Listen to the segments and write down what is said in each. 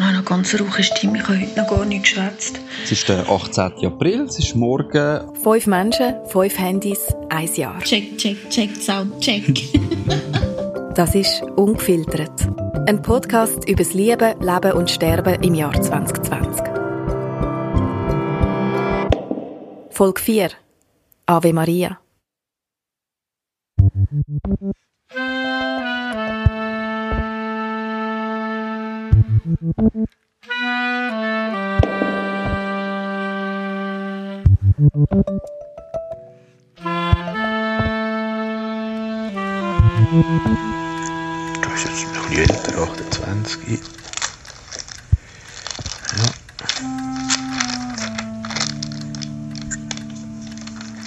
Ich habe eine ganz rauche Stimme, ich habe heute noch gar nicht geschwätzt. Es ist der 18. April, es ist morgen. Fünf Menschen, fünf Handys, ein Jahr. Check, check, check, Sound, check. das ist «Ungefiltert». Ein Podcast über das Lieben, Leben und Sterben im Jahr 2020. Folge 4. Ave Maria. Du bist jetzt noch älter, 28. Ja.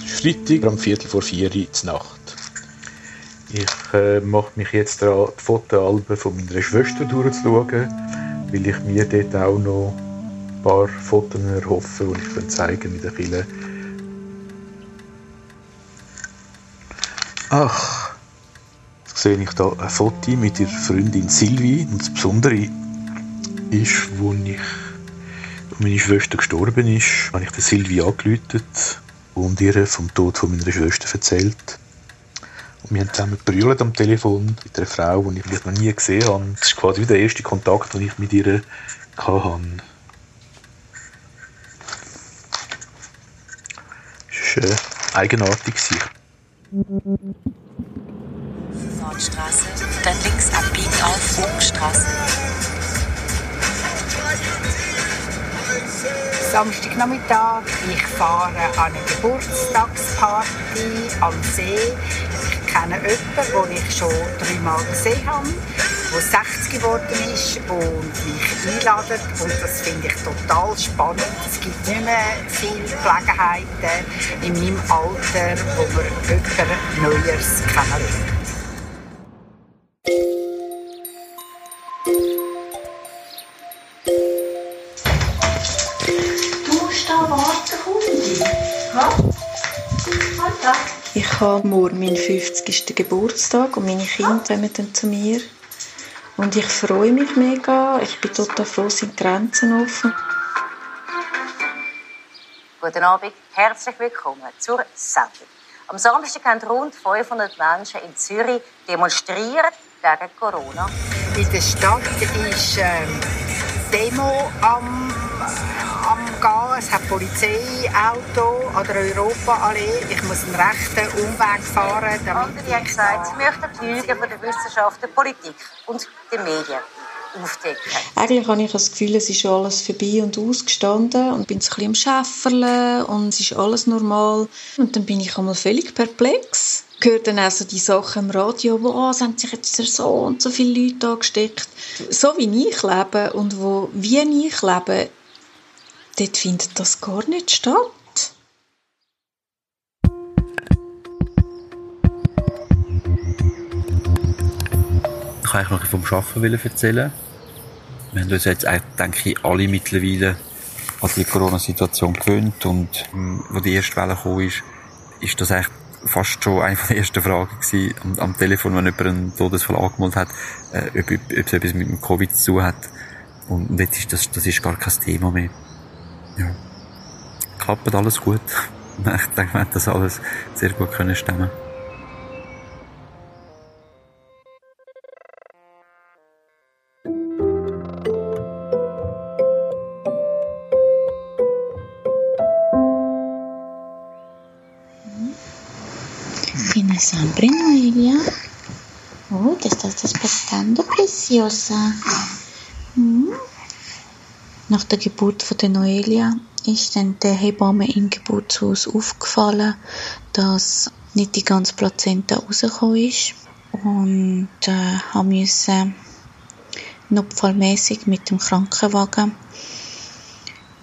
Freitag um Viertel vor vier Uhr Nacht. Ich äh, mache mich jetzt daran, die Fotoalben von meiner Schwester durchzuschauen, weil ich mir dort auch noch ein paar Fotos erhoffe, die ich zeigen in der Kille. Ach, jetzt sehe ich hier ein Foto mit ihrer Freundin Sylvie. Und das Besondere ist, wo, ich, wo meine Schwester gestorben ist, habe ich der Sylvie angerufen und ihr vom Tod von meiner Schwester erzählt. Und wir haben zusammen gebrüllt am Telefon mit einer Frau, die ich noch nie gesehen habe. Das ist quasi der erste Kontakt, den ich mit ihr hatte. Es war äh, eigenartig. Nordstraße, dann links abbiegen auf Hochstraße. Samstagnachmittag, ich fahre an eine Geburtstagsparty am See. Kenne jemanden, den ich schon dreimal gesehen habe, der 60 geworden ist und mich einladet. Und das finde ich total spannend. Es gibt nicht mehr viele Gelegenheiten in meinem Alter, wo man jemanden Neues kennenlernt. Ich habe morgen meinen 50. Geburtstag und meine Kinder kommen dann zu mir. Und ich freue mich mega. Ich bin total froh, sind die Grenzen offen. Guten Abend, herzlich willkommen zur Sendung. Am Samstag haben rund 500 Menschen in Zürich demonstriert gegen Corona. In der Stadt ist ähm, Demo am Hat Polizeiauto an der Europaallee. Ich muss einen rechten Umweg fahren. Damit Andere haben gesagt, sie möchten die Lügen von der Wissenschaft, der Politik und den Medien aufdecken. Eigentlich habe ich das Gefühl, es ist schon alles vorbei und ausgestanden und bin ein bisschen am Schäfferle und es ist alles normal. Und dann bin ich einmal völlig perplex. Ich höre dann auch so die Sachen im Radio, wo oh, es haben sich jetzt so und so viele Leute angesteckt. So wie ich lebe und wo wie ich lebe, dort findet das gar nicht statt. Ich kann noch vom Arbeiten erzählen. Wir haben uns jetzt, denke ich, alle mittlerweile an die Corona-Situation gewöhnt und ähm, wo die erste Welle kam, ist, ist das eigentlich fast schon eine der ersten Fragen gewesen, am, am Telefon, wenn jemand einen Todesfall angemeldet hat, äh, ob, ob, ob es etwas mit dem Covid zu tun hat. Und, und jetzt ist das, das ist gar kein Thema mehr ja, klappt alles gut. Ich denke, wir haben das alles sehr gut können stemmen. Fine sempre Noelia. Oh, te estás despertando, preciosa. Nach der Geburt von der Noelia ist dann der Hebamme im Geburtshaus aufgefallen, dass nicht die ganze Plazenta rausgekommen ist und äh, haben müssen notfallmäßig mit dem Krankenwagen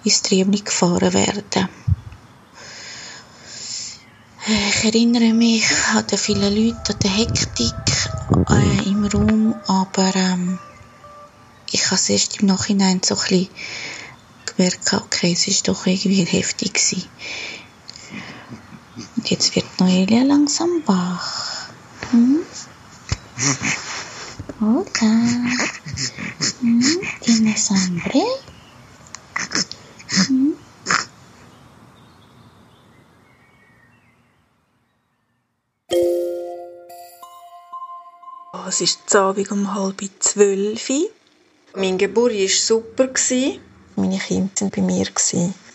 ins Triebli gefahren werden. Ich erinnere mich an die vielen Leute, an die Hektik äh, im Raum, aber ähm, ich habe es erst im Nachhinein so ein bisschen gemerkt, okay, es ist doch irgendwie heftig gewesen. Und jetzt wird Noelia langsam wach. Hm? Oder? Mm, ¿Tienes hambre? Mm. Es ist Abend um halb zwölf. Mein Geburt war super. Meine Kinder waren bei mir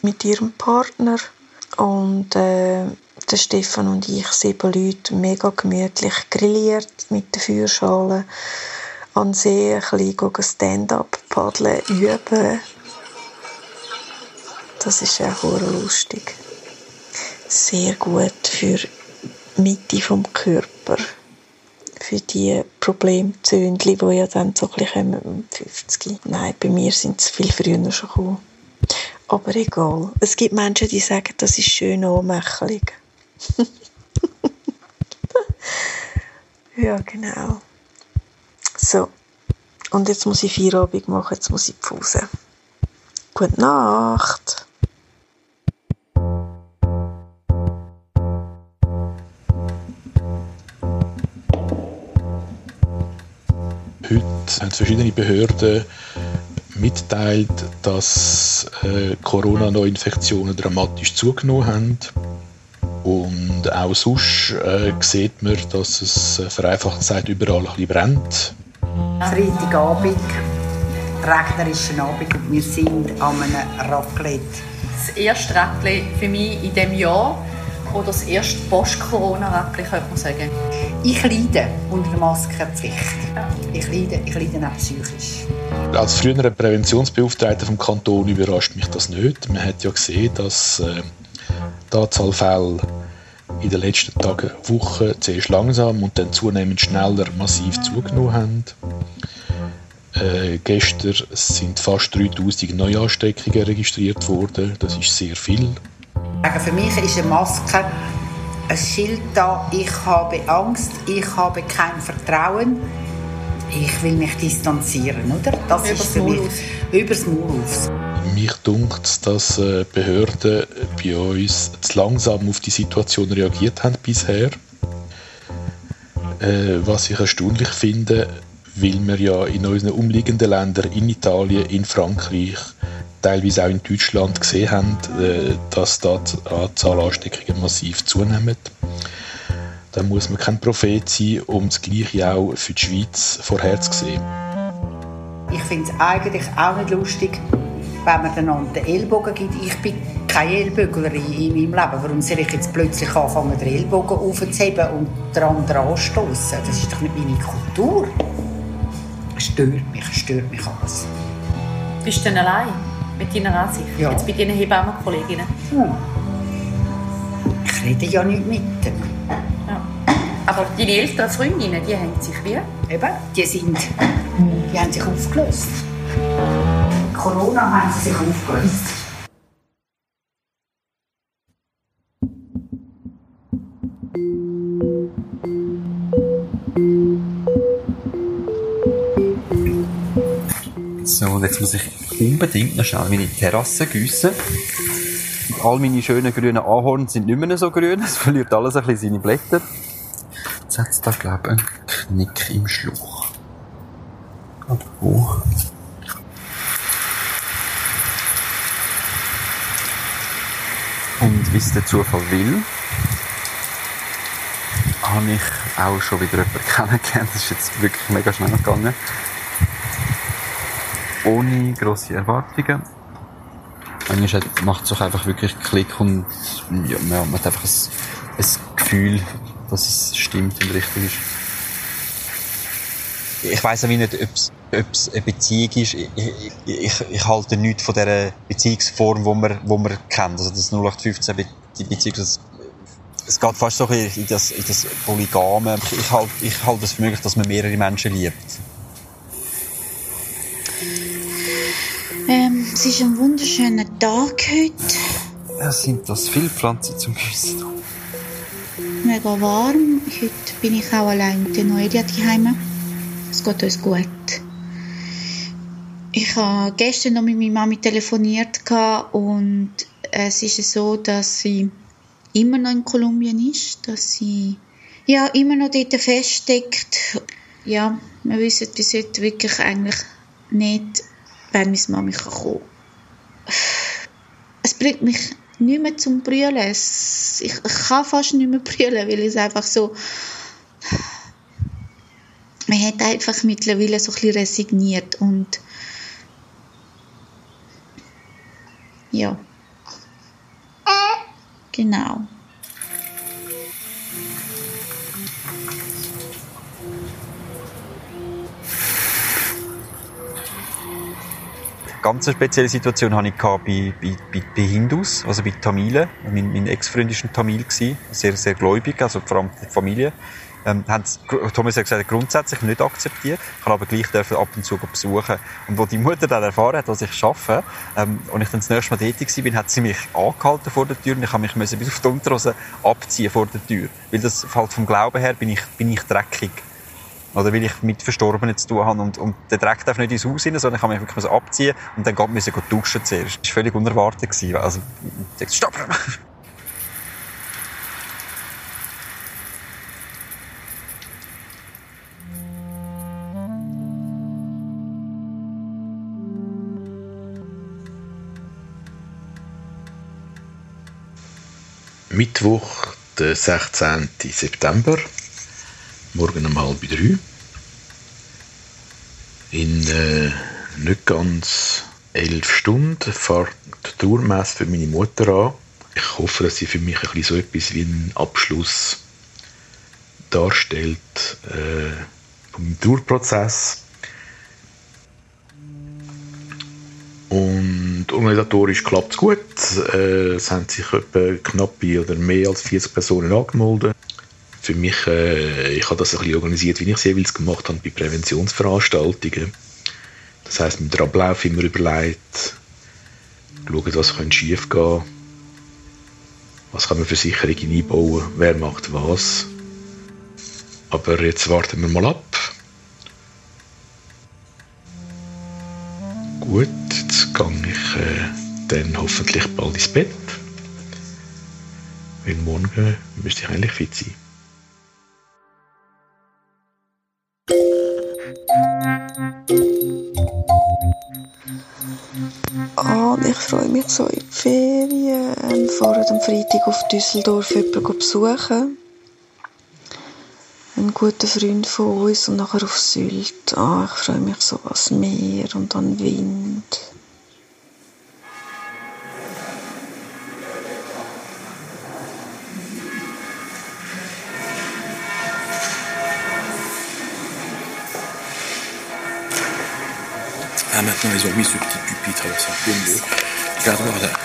mit ihrem Partner. Und äh, der Stefan und ich, sieben Leute, mega gemütlich grilliert mit der Feuerschale an See, ein bisschen Stand-up paddeln, üben. Das ist auch lustig. Sehr gut für die Mitte vom Körper. Für die Problemzündli, die ja dann so ein bisschen um 50. Nein, bei mir sind es viel früher schon gekommen. Aber egal. Es gibt Menschen, die sagen, das ist schön anmächelig. ja, genau. So. Und jetzt muss ich Feierabend machen, jetzt muss ich Pause. Gute Nacht. Heute haben verschiedene Behörden mitteilt, dass äh, Corona-Neuinfektionen dramatisch zugenommen haben. Und auch sonst äh, sieht man, dass es äh, vereinfacht gesagt überall ein bisschen brennt. Freitagabend, regnerischen Abend und wir sind an einem Raclette. Das erste Raclette für mich in diesem Jahr oder das erste Post-Corona-Raclette, könnte man sagen. Ich leide unter der Maskenpflicht. Ich leide, ich leide auch psychisch. Als früherer Präventionsbeauftragter vom Kanton überrascht mich das nicht. Man hat ja gesehen, dass äh, die Anzahl Fälle in den letzten Tagen, Wochen zuerst langsam und dann zunehmend schneller massiv zugenommen haben. Äh, gestern sind fast 3000 Neuansteckungen registriert worden. Das ist sehr viel. Für mich ist eine Maske ein Schild da, ich habe Angst, ich habe kein Vertrauen, ich will mich distanzieren, oder? Das Übers ist für mich aus. übers Maul. Mich dunkt dass äh, Behörden bei uns zu langsam auf die Situation reagiert haben bisher. Äh, was ich erstaunlich finde, weil wir ja in unseren umliegenden Ländern, in Italien, in Frankreich, teilweise auch in Deutschland gesehen haben, äh, dass da die Anzahl Ansteckungen massiv zunimmt. Da muss man kein Prophet sein, um das Gleiche auch für die Schweiz vorherzusehen. Ich finde es eigentlich auch nicht lustig, wenn man einander den Ellbogen gibt. Ich bin keine Ellböglerin in meinem Leben. Warum soll ich jetzt plötzlich anfangen, den Ellbogen aufzuheben und den anderen anstoßen? Das ist doch nicht meine Kultur. Es stört mich, es stört mich alles. Bist du denn allein mit deiner Ansicht? Ja. Jetzt bei deinen Hebammenkolleginnen? Hm. Ich rede ja nicht mit denen. Ja. Aber deine älteren Freundinnen, die haben sich wie? Eben, die sind, die haben sich aufgelöst. Corona haben sie sich aufgelöst. So, und jetzt muss ich unbedingt noch schnell meine Terrasse gießen. All meine schönen grünen Ahorn sind nicht mehr so grün, es verliert alles ein bisschen seine Blätter. Jetzt hat es da, glaube ich, einen Knick im Schluch. Oder wo? Und wie es der Zufall will, habe ich auch schon wieder jemanden kennengelernt. Das ist jetzt wirklich mega schnell gegangen ohne grosse Erwartungen. Manchmal macht es auch einfach wirklich Klick und ja, man hat einfach ein, ein Gefühl, dass es stimmt und richtig ist. Ich weiss auch nicht, ob es eine Beziehung ist. Ich, ich, ich, halte nichts von dieser Beziehungsform, die man, wo man kennt. Also das 0815 Be die Beziehung, das, es geht fast so ein bisschen in das, in das Polygame. Ich halte, ich halte es für möglich, dass man mehrere Menschen liebt. Ähm, es ist ein wunderschöner Tag heute. Ja, sind das viele Pflanzen zum Gießen? Mega warm. Heute bin ich auch allein mit der Noelia daheim. Es geht uns gut. Ich habe gestern noch mit meiner Mami telefoniert und es ist so, dass sie immer noch in Kolumbien ist, dass sie ja immer noch dort feststeckt. Ja, wir wissen bis heute wirklich eigentlich nicht, wenn meine Mami kommen kann. Es bringt mich nicht mehr zum Brüllen. Ich, ich kann fast nicht mehr brüllen, weil es einfach so... Man hat einfach mittlerweile so ein bisschen resigniert und ja. Genau. Ganz spezielle Situation hatte ich bei, bei, bei, Hindus, also bei Tamilen. Mein, mein Ex-Freund war ein Tamil, sehr, sehr gläubig, also vor allem die Familie. Ähm, Thomas hat gesagt, grundsätzlich nicht akzeptiert. Ich kann aber gleich dürfen ab und zu besuchen. Und wo die Mutter dann erfahren hat, dass ich arbeite, ähm, und ich dann das nächste Mal tätig war, hat sie mich angehalten vor der Tür und ich habe mich müssen bis auf die Unterhose abziehen vor der Tür. Weil das halt vom Glauben her bin ich, bin ich dreckig. Oder weil ich mit Verstorbenen zu tun habe und, und der Dreck darf nicht ins Haus rein, sondern ich kann mich wirklich abziehen und dann geht müssen duschen zuerst. Das war völlig unerwartet. Gewesen. Also, ich dachte, stopp! Mittwoch, der 16. September morgen um halb drei. In äh, nicht ganz elf Stunden fährt die Tourmesse für meine Mutter an. Ich hoffe, dass sie für mich ein bisschen so etwas wie einen Abschluss darstellt äh, vom Tourprozess. Und organisatorisch klappt es gut. Äh, es haben sich etwa knappe oder mehr als 40 Personen angemeldet für mich, äh, ich habe das ein bisschen organisiert, wie ich es jeweils gemacht habe bei Präventionsveranstaltungen. Das heißt, mit dem Ablauf immer überlegt, schauen, was könnte schief gehen, was kann man für Sicherungen einbauen, wer macht was. Aber jetzt warten wir mal ab. Gut, jetzt gehe ich äh, dann hoffentlich bald ins Bett. Weil morgen müsste ich eigentlich fit sein. Mich so in die Ferien. Wir fahren am Freitag auf Düsseldorf jemanden besuchen. Ein guter Freund von uns und nachher auf Sylt. Oh, ich freue mich so ans Meer und an Wind. Ah, maintenant, ils ont mis ce petit pupitre, c'est un peu mieux. Là,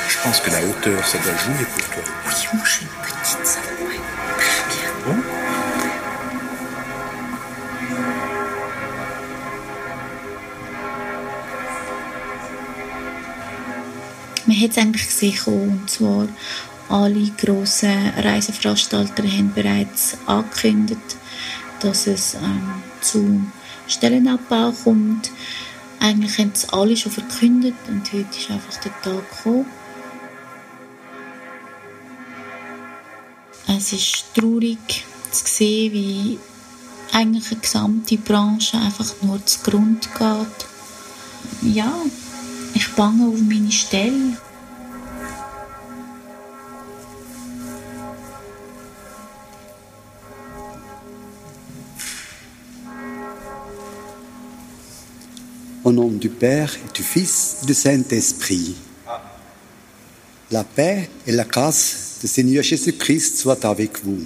je pense que la hauteur, ça doit jouer pour toi. Oui, moi, je suis une petite, ça va ouais. Bon Man hat es eigentlich gesehen, und zwar alle grossen Reiseveranstalter haben bereits angekündigt, dass es ähm, zu Stellenabbau kommt. Eigentlich haben es alle schon verkündet und heute ist einfach der Tag gekommen. Es ist traurig zu sehen, wie eigentlich eine gesamte Branche einfach nur zu Grund geht. Ja, ich bange auf meine Stelle. Au nom du Père et du Fils et du Saint-Esprit. La paix et la grâce du Seigneur Jésus-Christ soient avec vous.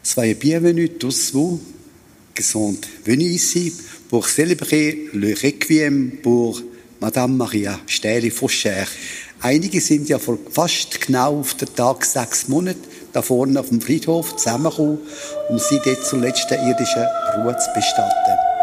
Soyez bienvenus tous vous qui sont venus ici pour célébrer le Requiem pour Madame Maria Stähli Foscher. Einige sind ja vor fast genau auf den Tag sechs Monate da vorne auf dem Friedhof zusammengekommen, um sie dort zur letzten irdischen Ruhe zu bestatten.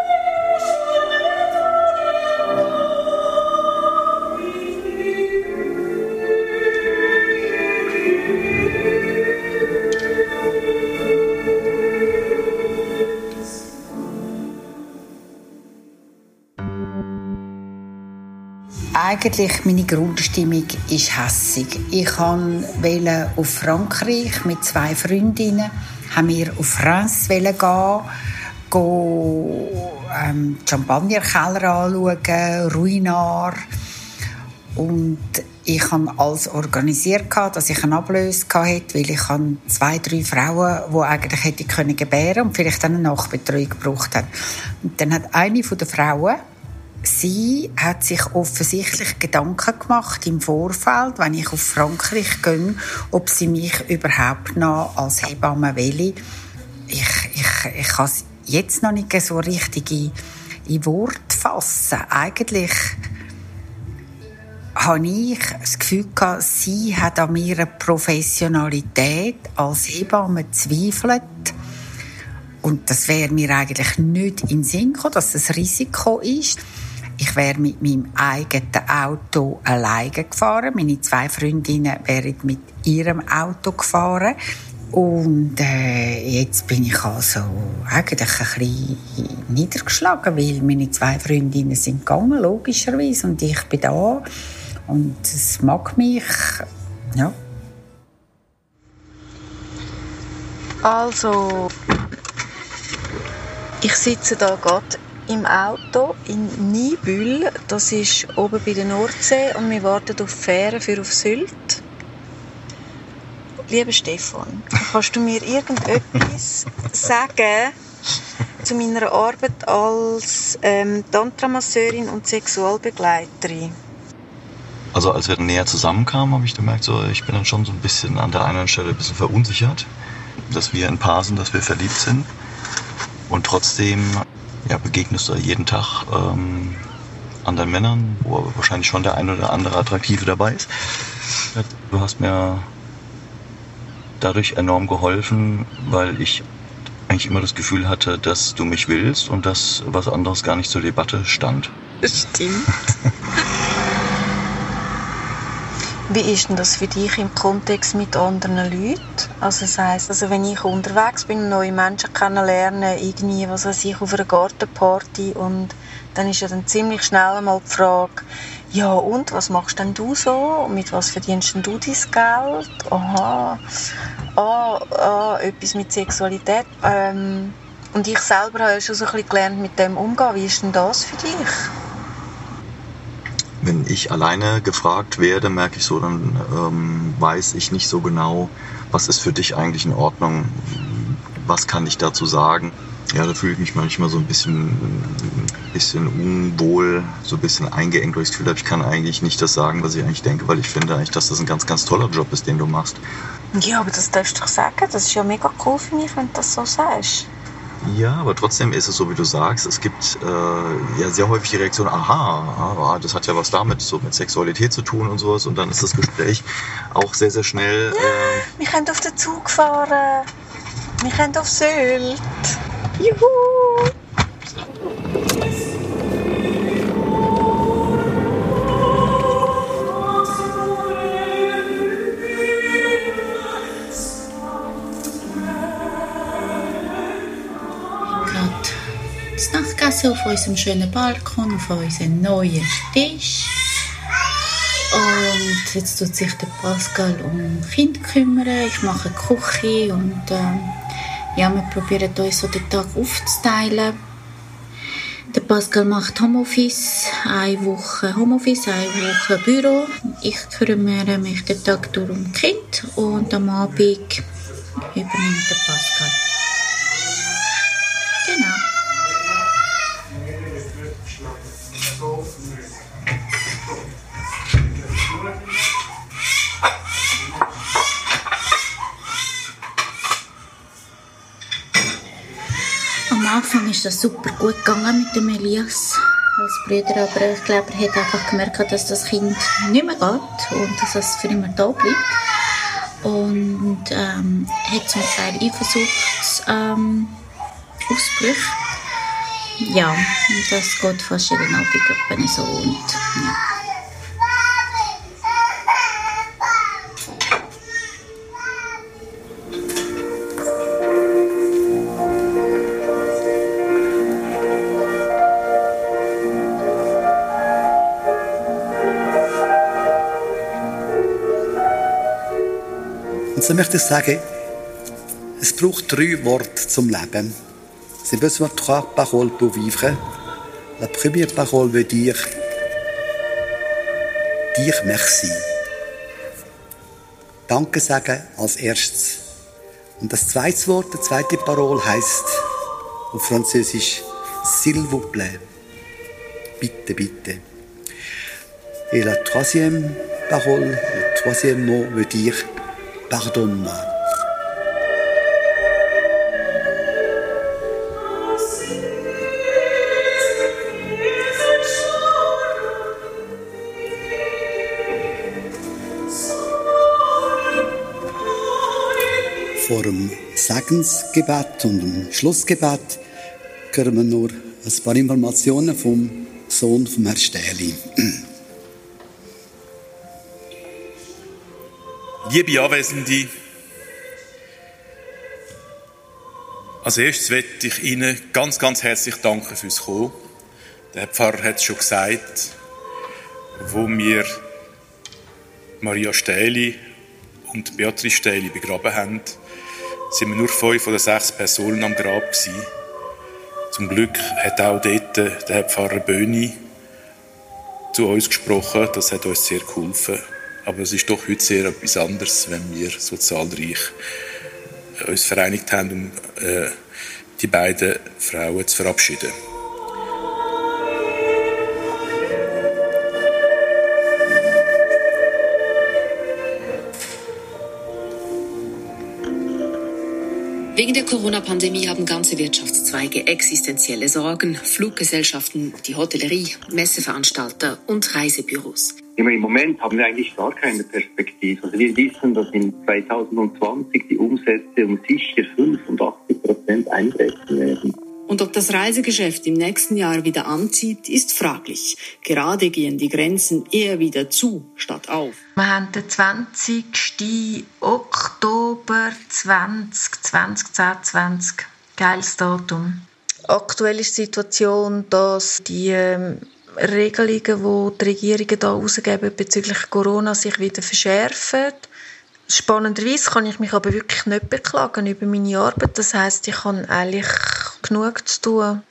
Eigentlich meine Grundstimmung ist hässig. Ich wollte auf Frankreich mit zwei Freundinnen, haben wir auf France gehen, gehen ähm, Champagnerkeller anschauen, Ruinar. Und ich habe alles organisiert, dass ich eine Ablöse hatte, weil ich zwei, drei Frauen, die eigentlich hätte können gebären und vielleicht dann eine Nachbetreuung gebraucht haben. Und dann hat eine der Frauen sie hat sich offensichtlich Gedanken gemacht im Vorfeld, wenn ich auf Frankreich gehe, ob sie mich überhaupt noch als Hebamme will. Ich, ich, ich kann es jetzt noch nicht so richtig in, in Wort fassen. Eigentlich habe ich das Gefühl gehabt, sie hat an ihrer Professionalität als Hebamme zweifelt. Und das wäre mir eigentlich nicht in Sinn gekommen, dass das Risiko ist. Ich wäre mit meinem eigenen Auto alleine gefahren. Meine zwei Freundinnen wären mit ihrem Auto gefahren. Und äh, jetzt bin ich also eigentlich ein bisschen niedergeschlagen, weil meine zwei Freundinnen sind gegangen, logischerweise, und ich bin da. Und es mag mich, ja. Also, ich sitze da gerade im Auto in Nibül. Das ist oben bei der Nordsee und wir warten auf Fähre für auf Sylt. Lieber Stefan, kannst du mir irgendetwas sagen zu meiner Arbeit als ähm, Tantramasseurin und Sexualbegleiterin? Also als wir näher zusammenkamen, habe ich gemerkt, so, ich bin dann schon so ein bisschen an der einen Stelle ein bisschen verunsichert, dass wir ein Paar sind, dass wir verliebt sind. Und trotzdem ja, begegnest du jeden Tag ähm, anderen Männern, wo wahrscheinlich schon der ein oder andere Attraktive dabei ist. Du hast mir dadurch enorm geholfen, weil ich eigentlich immer das Gefühl hatte, dass du mich willst und dass was anderes gar nicht zur Debatte stand. Stimmt. Wie ist denn das für dich im Kontext mit anderen Leuten? Also das heisst, also wenn ich unterwegs bin, neue Menschen kennenlernen, irgendwie, was weiß ich, auf einer Gartenparty und dann ist ja dann ziemlich schnell einmal die Frage, ja und, was machst denn du so? Mit was verdienst denn du dein Geld? Aha, ah, ah, etwas mit Sexualität. Ähm, und ich selber habe schon so ein bisschen gelernt, mit dem umzugehen. Wie ist denn das für dich? Wenn ich alleine gefragt werde, merke ich so, dann ähm, weiß ich nicht so genau, was ist für dich eigentlich in Ordnung, was kann ich dazu sagen. Ja, da fühle ich mich manchmal so ein bisschen, ein bisschen unwohl, so ein bisschen eingeengt, weil ich das Gefühl habe, ich kann eigentlich nicht das sagen, was ich eigentlich denke, weil ich finde eigentlich, dass das ein ganz, ganz toller Job ist, den du machst. Ja, aber das darfst du doch sagen. Das ist ja mega cool für mich, wenn du das so sagst. Ja, aber trotzdem ist es so, wie du sagst. Es gibt äh, ja sehr häufig die Reaktion, aha, das hat ja was damit so mit Sexualität zu tun und sowas. Und dann ist das Gespräch auch sehr, sehr schnell. Ja, äh, wir können auf den Zug fahren. Wir können auf Sylt. Juhu! Nachtgasse auf unserem schönen Balkon, auf unserem neuen Tisch. Und jetzt tut sich der Pascal um Kind kümmern. Ich mache Küche und äh, ja, wir probieren uns so den Tag aufzuteilen. Der Pascal macht Homeoffice, eine Woche Homeoffice, eine Woche Büro. Ich kümmere mich den Tag durch um Kind und am Abend übernimmt der Pascal. Anfang ist das super gut gegangen mit dem Elias als Bruder, aber ich glaube, er hat einfach gemerkt, dass das Kind nicht mehr geht und dass es für immer da bleibt. Und ähm, hat zum Teil Eifersuchtsausbrüche. Ähm, ja, und das geht fast jeden Abend so. Und, ja. Und so möchte ich sagen, es braucht drei Worte zum Leben. C'est besoin de trois paroles pour vivre. La première parole veut dire dire merci. Danke sagen als erstes. Und das zweite Wort, die zweite Parole heißt auf Französisch S'il vous plaît. Bitte, bitte. Et la troisième parole, le troisième mot veut dire pardonne-moi. Vor dem Segensgebet und dem Schlussgebet hören wir nur ein paar Informationen vom Sohn von Herrn Stähli. Liebe Anwesende, als erstes möchte ich Ihnen ganz, ganz herzlich danken fürs Kommen. Der Pfarrer hat es schon gesagt, wo wir Maria Stähli und Beatrice Stähli begraben haben, sind wir nur fünf oder sechs Personen am Grab gewesen. Zum Glück hat auch dort der Herr Pfarrer Böhni zu uns gesprochen. Das hat uns sehr geholfen. Aber es ist doch heute sehr etwas anderes, wenn wir so zahlreich uns vereinigt haben, um äh, die beiden Frauen zu verabschieden. Wegen der Corona-Pandemie haben ganze Wirtschaftszweige existenzielle Sorgen. Fluggesellschaften, die Hotellerie, Messeveranstalter und Reisebüros. Im Moment haben wir eigentlich gar keine Perspektive. Also wir wissen, dass in 2020 die Umsätze um sicher 85 Prozent einbrechen werden. Und ob das Reisegeschäft im nächsten Jahr wieder anzieht, ist fraglich. Gerade gehen die Grenzen eher wieder zu statt auf. Wir haben den 20. Oktober 2020, 2020. Geiles Datum. Aktuell ist die Situation, dass die ähm, Regelungen, die die Regierungen hier rausgeben bezüglich Corona, sich wieder verschärfen. Spannenderweise kann ich mich aber wirklich nicht beklagen über meine Arbeit. Das heißt, ich habe eigentlich genug zu tun.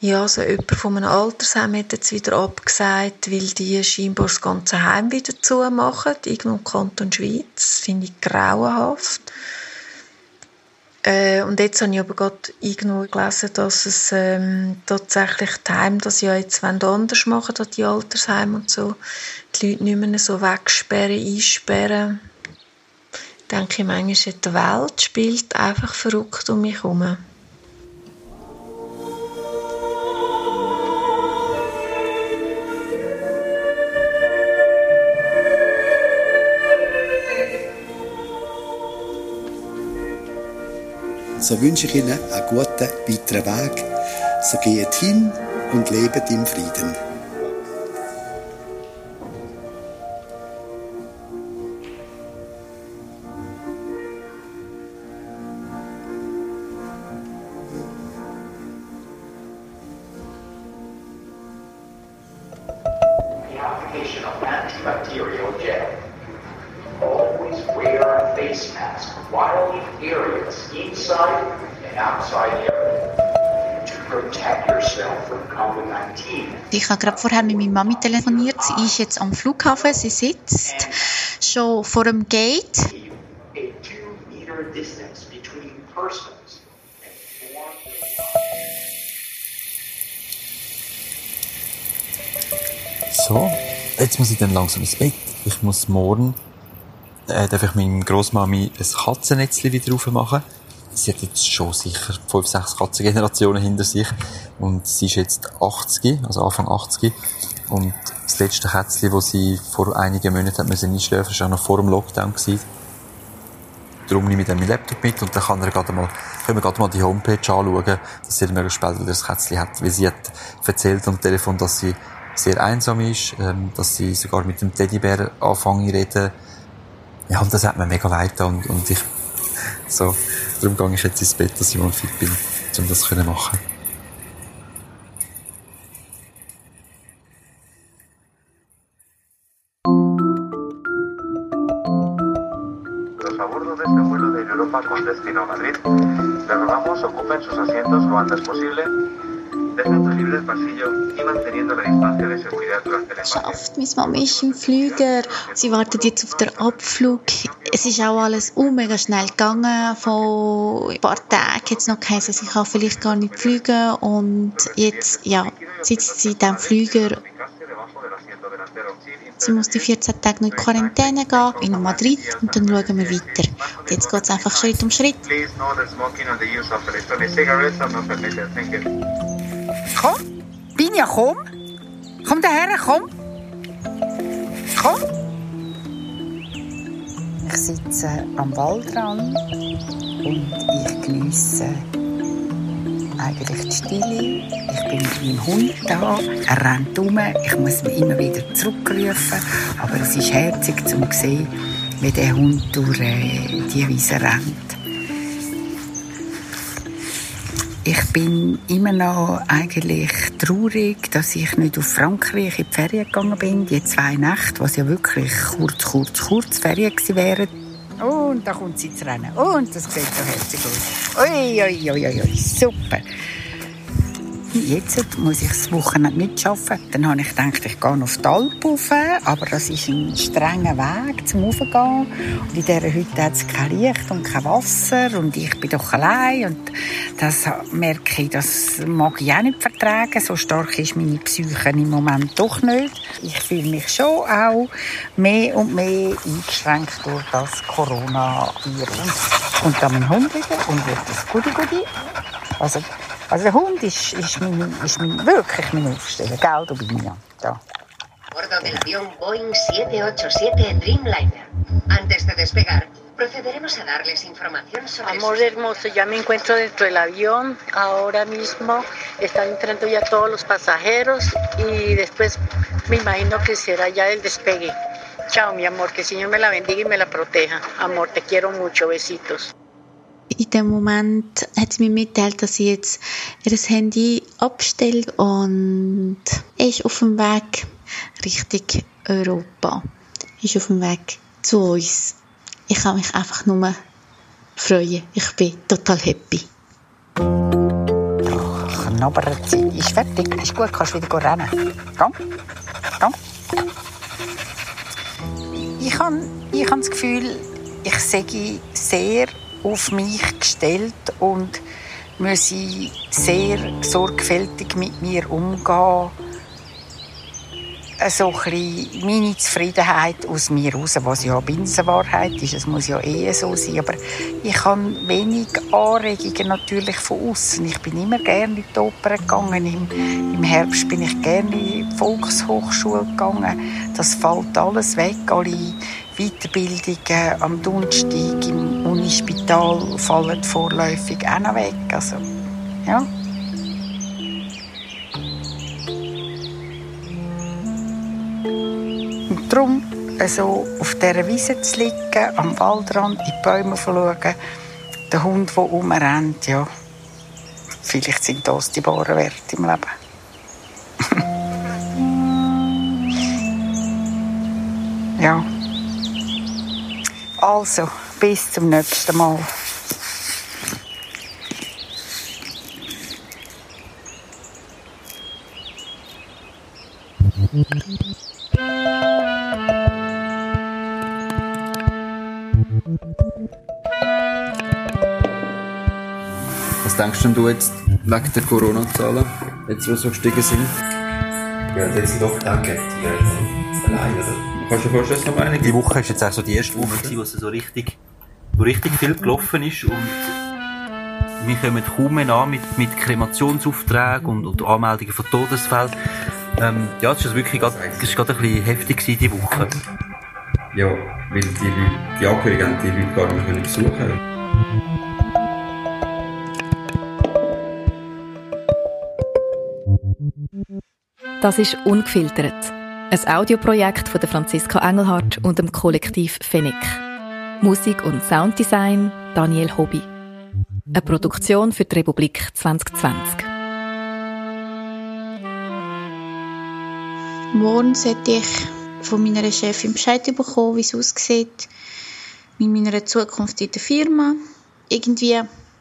Ja, also jemand von einem Altersheim hat jetzt wieder abgesagt, weil die scheinbar das ganze Heim wieder zumachen, irgendwo im Kanton Schweiz. Das finde ich grauenhaft. Äh, und jetzt habe ich aber gerade irgendwo gelesen, dass es ähm, tatsächlich die Heime das ja jetzt anders machen, die Altersheime und so. Die Leute nicht mehr so wegsperren, einsperren. Ich denke manchmal, die Welt spielt einfach verrückt um mich herum. So wünsche ich Ihnen einen guten weiteren Weg. So geht hin und lebt im Frieden. Of antibacterial gel. Always wear a face mask while in areas inside and outside area to protect yourself from COVID-19. Ich habe gerade vorher mit meiner Mami telefoniert. Sie ist jetzt am Flughafen. Sie sitzt schon vor dem Gate. So, jetzt muss ich dann langsam ins Bett. Ich muss morgen, äh, darf ich meiner Grossmami ein Katzennetzchen wieder aufmachen. Sie hat jetzt schon sicher fünf, sechs Katzengenerationen hinter sich. Und sie ist jetzt 80, also Anfang 80. Und das letzte Kätzchen, das sie vor einigen Monaten hat müssen einschläfen, war auch noch vor dem Lockdown. Gewesen. Darum nehme ich dann meinen Laptop mit und dann kann er gerade mal, können wir gerade mal die Homepage anschauen, dass sie möglichst bald wieder das Kätzchen hat. Weil sie hat erzählt am Telefon, dass sie sehr einsam ist, ähm, dass sie sogar mit dem Teddybär anfangen reden. Ja, und das hat mir mega leid und, und ich, so, darum gehe ich jetzt ins Bett, dass ich mal fit bin, um das zu machen. Destino a Madrid, le rogamos ocupen en sus asientos lo antes posible. Schafft. Meine Mama ist im Flüger. Sie wartet jetzt auf den Abflug. Es ist auch alles uh, mega schnell gegangen. Vor ein paar Tagen hat es noch geheißen, sie kann vielleicht gar nicht fliegen. Und jetzt, ja, sitzt sie in diesem Flüger. Sie muss die 14 Tage noch in Quarantäne gehen, in Madrid, und dann schauen wir weiter. Und jetzt geht es einfach Schritt um Schritt. Permitted. Thank you. Komm, komm. Komm daher, komm. Komm. Ich sitze am Waldrand und ich geniesse eigentlich die Stille. Ich bin mit meinem Hund da, er rennt um, ich muss ihn immer wieder zurückrufen, aber es ist herzig zu sehen, wie der Hund durch äh, die Wiese rennt. Ich bin immer noch eigentlich traurig, dass ich nicht auf Frankreich in die Ferien gegangen bin, die zwei Nächte, was ja wirklich kurz, kurz, kurz Ferien gewesen wären. Und da kommt sie zu rennen. Und das sieht so herzig aus. Ui, ui, ui, ui, super. Jetzt muss ich das Wochenende nicht arbeiten. Dann habe ich gedacht, ich gehe auf die Alp rauf, aber das ist ein strenger Weg zum Raufgehen. Und in dieser Hütte hat es kein Licht und kein Wasser und ich bin doch allein. Und das merke ich, das mag ich auch nicht vertragen. So stark ist meine Psyche im Moment doch nicht. Ich fühle mich schon auch mehr und mehr eingeschränkt durch das Coronavirus. Und dann mein Hund wieder und wird das Gudi Gudi. Also, also der Hund ist, ist, mein, ist mein, wirklich mein Aufsteller, gell, du bin ja. Da. bordo del avión Boeing 787 Dreamliner. Antes de despegar, procederemos a darles información sobre Amor hermoso, ya me encuentro dentro del avión. Ahora mismo están entrando ya todos los pasajeros y después me imagino que será ya el despegue. Chao, mi amor, que el Señor me la bendiga y me la proteja. Amor, te quiero mucho. Besitos. In dem Moment hat sie mir mitgeteilt, dass sie jetzt ihr Handy abstellt und ist auf dem Weg Richtung Europa. Ist auf dem Weg zu uns. Ich kann mich einfach nur freuen. Ich bin total happy. Knabbert sie. Ist fertig, ist gut, kannst wieder rennen. Komm, komm. Ich habe ich hab das Gefühl, ich sei sehr auf mich gestellt und muss sehr sorgfältig mit mir umgehen. So ein meine Zufriedenheit aus mir raus, was ja Binsenwahrheit ist. Es muss ja eh so sein. Aber ich habe wenig Anregungen natürlich von außen. Ich bin immer gerne in die Oper gegangen. Im, Im Herbst bin ich gerne in die Volkshochschule gegangen. Das fällt alles weg. Alle Weiterbildungen am Donnerstag im Unispital fallen vorläufig auch noch weg. Also, ja. Und darum, also auf dieser Wiese zu liegen, am Waldrand, in die Bäume zu schauen, der Hund, der rumrennt, ja, vielleicht sind das die wahren Werte im Leben. ja. Also, bis zum nächsten Mal. Was denkst denn du jetzt wegen der Corona-Zahlen, jetzt die so gestiegen sind? Ja, das sind doch danke, die allein, oder? Kannst du dir vorstellen, was ich meine? Die Woche ist jetzt auch so die erste Woche, gewesen, wo es so richtig, wo richtig viel gelaufen ist und wir kommen kaum mehr an mit, mit Kremationsaufträgen und, und Anmeldungen von Todesfällen. Ähm, ja, das ist wirklich grad, das ist gerade ein bisschen heftig gewesen, die Woche. Ja, weil die Leute, die Angehörigen haben die Leute gar nicht mehr besuchen Das ist «Ungefiltert», ein Audioprojekt von der Franziska Engelhardt und dem Kollektiv Fennec. Musik und Sounddesign Daniel Hobby. Eine Produktion für die Republik 2020. Morgen sollte ich von meiner Chefin Bescheid bekommen, wie es aussieht mit meiner Zukunft in der Firma. Irgendwie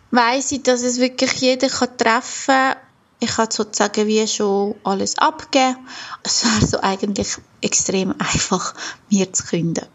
weiss ich, dass es wirklich jeder kann treffen kann. Ich kann sozusagen wie schon alles abgeben. Es wäre so eigentlich extrem einfach, mir zu künden.